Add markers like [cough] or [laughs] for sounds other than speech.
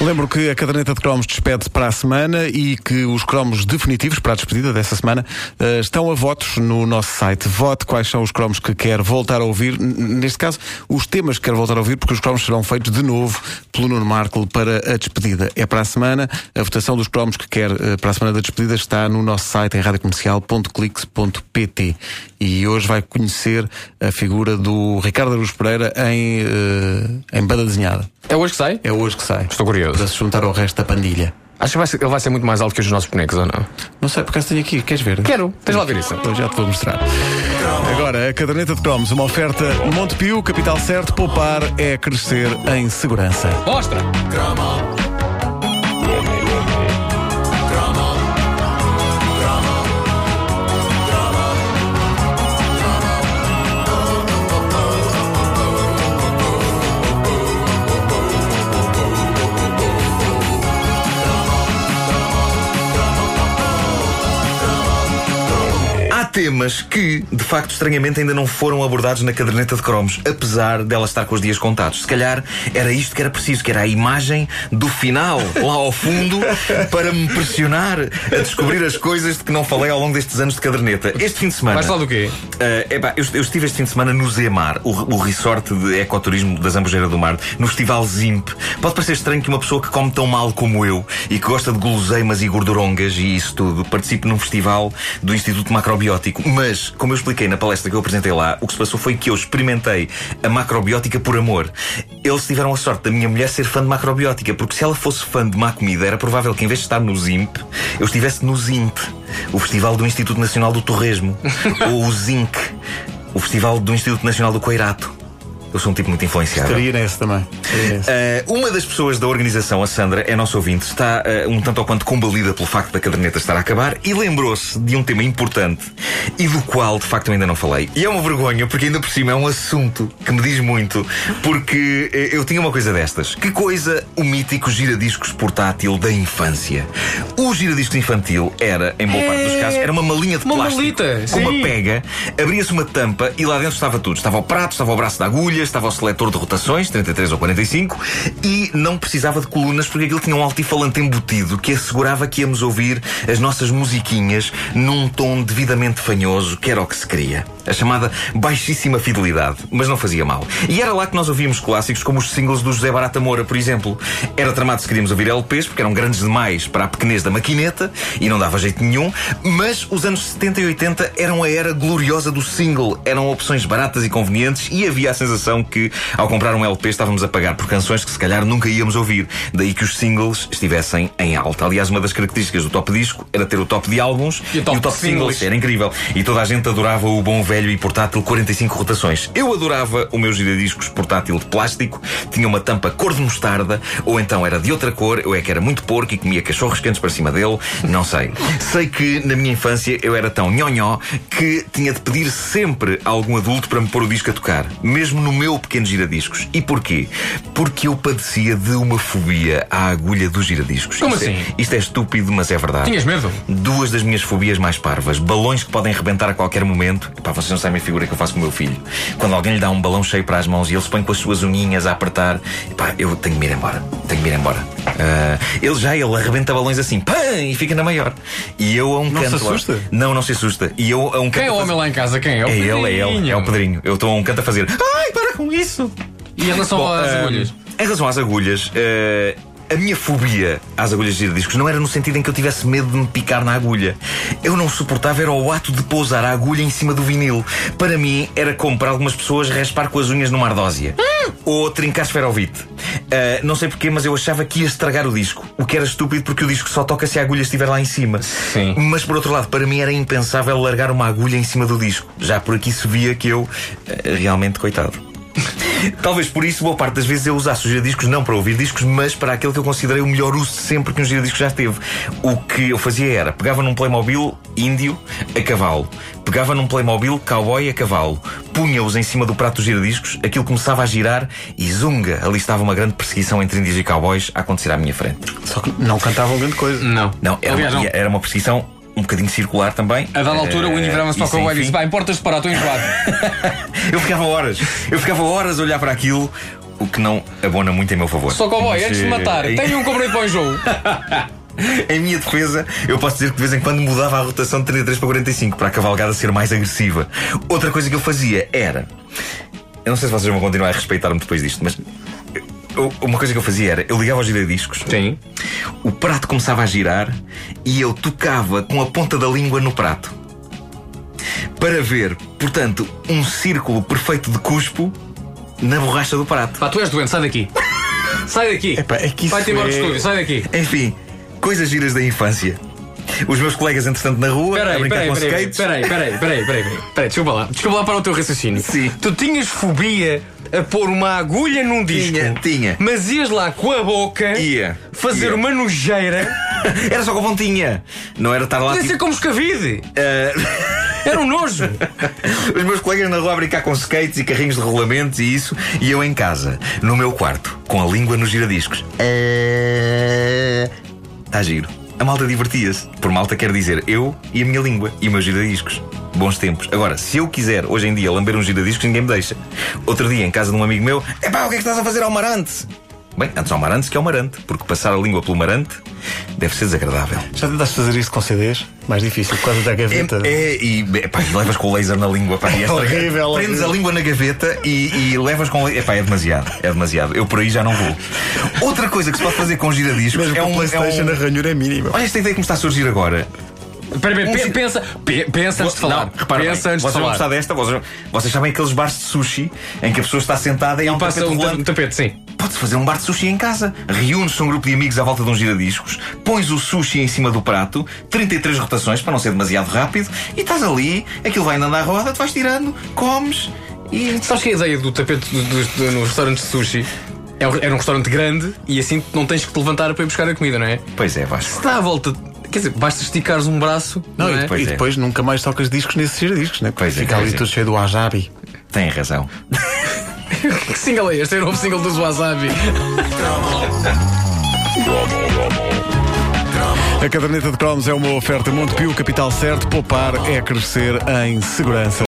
Lembro que a caderneta de cromos despede para a semana e que os cromos definitivos para a despedida dessa semana uh, estão a votos no nosso site. Vote quais são os cromos que quer voltar a ouvir. Neste caso, os temas que quer voltar a ouvir, porque os cromos serão feitos de novo pelo Nuno Marco para a despedida. É para a semana. A votação dos cromos que quer uh, para a semana da despedida está no nosso site em radiocomercial.clix.pt. E hoje vai conhecer a figura do Ricardo Aruz Pereira em, uh, em banda desenhada. É hoje que sai? É hoje que sai. Estou curioso. Para se juntar ao resto da pandilha. Acho que vai ser, ele vai ser muito mais alto que os nossos bonecos, ou não? Não sei, porque tenho aqui. Queres ver? Quero. Tens lá ver isso. Eu já te vou mostrar. Agora, a caderneta de cromos, uma oferta Montepio, capital certo, poupar é crescer em segurança. Mostra! Temas que, de facto, estranhamente ainda não foram abordados na caderneta de cromos, apesar dela estar com os dias contados. Se calhar era isto que era preciso, que era a imagem do final, lá ao fundo, para me pressionar a descobrir as coisas de que não falei ao longo destes anos de caderneta. Este fim de semana. Vais falar do quê? Uh, epá, eu, eu, estive este fim de semana no Zemar, o, o resort de ecoturismo da Zambujeira do Mar, no Festival Zimp. Pode parecer estranho que uma pessoa que come tão mal como eu e que gosta de guloseimas e gordurongas e isso tudo participe num festival do Instituto Macrobiótico mas, como eu expliquei na palestra que eu apresentei lá, o que se passou foi que eu experimentei a macrobiótica por amor. Eles tiveram a sorte da minha mulher ser fã de macrobiótica, porque se ela fosse fã de má comida, era provável que em vez de estar no ZIMP, eu estivesse no ZIMP, o Festival do Instituto Nacional do Torresmo, [laughs] ou o ZINC, o Festival do Instituto Nacional do Coirato. Eu sou um tipo muito influenciado. Estaria nesse também. Uh, uma das pessoas da organização, a Sandra, é nosso ouvinte, está uh, um tanto ou quanto combalida pelo facto da caderneta estar a acabar e lembrou-se de um tema importante e do qual, de facto, eu ainda não falei. E é uma vergonha, porque ainda por cima é um assunto que me diz muito, porque uh, eu tinha uma coisa destas. Que coisa o mítico giradiscos portátil da infância? O giradiscos infantil era, em boa parte dos casos, era uma malinha de uma plástico malita, com uma pega, abria-se uma tampa e lá dentro estava tudo. Estava o prato, estava o braço da agulha, estava o seletor de rotações, 33 ou 45, e não precisava de colunas porque aquilo tinha um altifalante embutido que assegurava que íamos ouvir as nossas musiquinhas num tom devidamente fanhoso, que era o que se queria. A chamada baixíssima fidelidade, mas não fazia mal. E era lá que nós ouvíamos clássicos como os singles do José Barata Moura, por exemplo. Era tramado se queríamos ouvir LPs, porque eram grandes demais para a pequenez da maquineta e não dava jeito nenhum, mas os anos 70 e 80 eram a era gloriosa do single. Eram opções baratas e convenientes e havia a sensação que, ao comprar um LP, estávamos a pagar por canções que se calhar nunca íamos ouvir. Daí que os singles estivessem em alta. Aliás, uma das características do top disco era ter o top de álbuns e o top, e o top singles. singles. Era incrível. E toda a gente adorava o bom velho e portátil 45 rotações. Eu adorava o meu giradiscos portátil de plástico, tinha uma tampa cor de mostarda, ou então era de outra cor, eu é que era muito porco e comia cachorros quentes para cima dele, não sei. Sei que na minha infância eu era tão nhonhó que tinha de pedir sempre a algum adulto para me pôr o disco a tocar, mesmo no meu pequeno giradiscos. E porquê? Porque eu padecia de uma fobia à agulha dos giradiscos. Como isto assim? É, isto é estúpido, mas é verdade. Tinhas medo? Duas das minhas fobias mais parvas. Balões que podem rebentar a qualquer momento. Epá, vocês não sabem a figura que eu faço com o meu filho. Quando alguém lhe dá um balão cheio para as mãos e ele se põe com as suas unhinhas a apertar, epá, eu tenho que me ir embora. Tenho que me ir embora. Uh, ele já, ele arrebenta balões assim, pã, e fica na maior. E eu a um não canto. Não se assusta? Não, não se assusta. E eu a um Quem é o homem lá em casa? Quem é? É ele, é ele. É o Pedrinho. Eu estou a um canto a fazer. Ai, para com isso! E em relação Bom, às uh, agulhas? Em relação às agulhas, uh, a minha fobia às agulhas de giradiscos não era no sentido em que eu tivesse medo de me picar na agulha. Eu não suportava era o ato de pousar a agulha em cima do vinil. Para mim, era como para algumas pessoas raspar com as unhas numa ardósia. Hum. Ou trincar esferovite. Uh, não sei porquê, mas eu achava que ia estragar o disco. O que era estúpido porque o disco só toca se a agulha estiver lá em cima. Sim. Mas por outro lado, para mim era impensável largar uma agulha em cima do disco. Já por aqui se via que eu, uh, realmente, coitado. [laughs] Talvez por isso, boa parte das vezes eu usasse os giradiscos não para ouvir discos, mas para aquele que eu considerei o melhor uso sempre que um giradisco já teve. O que eu fazia era, pegava num Playmobil índio a cavalo, pegava num Playmobil cowboy a cavalo, punha-os em cima do prato dos giradiscos, aquilo começava a girar e zunga, ali estava uma grande perseguição entre índios e cowboys a acontecer à minha frente. Só que não cantavam grande coisa. Não. Não, era, Aliás, uma, não. era uma perseguição um bocadinho circular também. A dada altura, o Eh, Indy virava-se para o cowboy e disse: Pá, importas de parar, estou enjoado. [laughs] Eu ficava horas, eu ficava horas a olhar para aquilo. o que não abona muito em meu favor. Só cowboy, Mas, antes de eh, matar, em- tenho um componente para o jogo. [laughs] Em minha defesa, eu posso dizer que de vez em quando mudava a rotação de 33 para 45 para a cavalgada ser mais agressiva. Outra coisa que eu fazia era. Eu não sei se vocês vão continuar a respeitar-me depois disto, mas. Uma coisa que eu fazia era, eu ligava aos giradiscos, Sim. o prato começava a girar e eu tocava com a ponta da língua no prato. Para ver, portanto, um círculo perfeito de cuspo na borracha do prato. Pá, tu és doente, sai daqui. Sai daqui. Epá, é que isso Vai-te embora do é- estúdio, sai daqui. Enfim, coisas giras da infância. Os meus colegas, entretanto, na rua, a Peraí, brincar peraí, com peraí, skates. peraí, peraí, peraí, peraí, peraí, peraí, desculpa lá, desculpa lá para o teu raciocínio. Sim. Tu tinhas fobia a pôr uma agulha num disco. Tinha, tinha. Mas ias lá com a boca Ia, fazer ia. uma nojeira. [laughs] Era só com a pontinha. Não era estar lá. Podia Tipo, ser como escavide. eh, [laughs] Era um nojo. os meus colegas na rua a brincar com skates e carrinhos de rolamentos e isso, e eu em casa, no meu quarto, com a língua nos giradiscos. Está giro. A malta divertia-se. Por malta quer dizer eu e a minha língua e os meus giradiscos. Bons tempos. Agora, se eu quiser hoje em dia lamber um giradiscos, ninguém me deixa. Outro dia, em casa de um amigo meu, epá, o que é que estás a fazer ao marante? Bem, antes ao marante que ao marante, porque passar a língua pelo marante deve ser desagradável. Já tentaste fazer isto com CDs? Mais difícil, por causa da gaveta. É, é, e epá, e levas com o laser na língua. Pá, e esta- Horrível, Prendes a língua na gaveta e, e levas com. Epá, é demasiado. É demasiado. Eu por aí já não vou. Outra coisa que se pode fazer com giradiscos Mesmo é com um. PlayStation, é um- a ranhura é mínima. Olha esta ideia que me está a surgir agora. Espera, espera, Um pe- gi- pensa, pe- pensa antes de falar. Não, repara pensa bem, antes de vocês vão falar. gostar desta. Vocês, vocês sabem aqueles bares de sushi em que a pessoa está sentada e há um Passa tapete um, ta- um rolante. tapete, sim. Pode-se fazer um bar de sushi em casa. Reúnes-se um grupo de amigos à volta de um giradiscos, pões o sushi em cima do prato, 33 rotações para não ser demasiado rápido, e estás ali, aquilo vai andando à roda, tu vais tirando, comes e. Sabes que a ideia do tapete do, do, do- no restaurante de sushi é um- era um restaurante grande e assim não tens que te levantar para ir buscar a comida, não é? Pois é, Vasco. Está à volta. Quer dizer, basta esticares um braço. Não, Não, é? e, depois, Pois e é. depois nunca mais tocas discos nesses giradiscos, né? Porque Pois é, fica ali é. tudo cheio do wasabi. Tem razão. [laughs] Que [laughs] single é este? É o novo single dos Wasabi. A caderneta de cromos é uma oferta Montepio, capital certo. Poupar é crescer em segurança.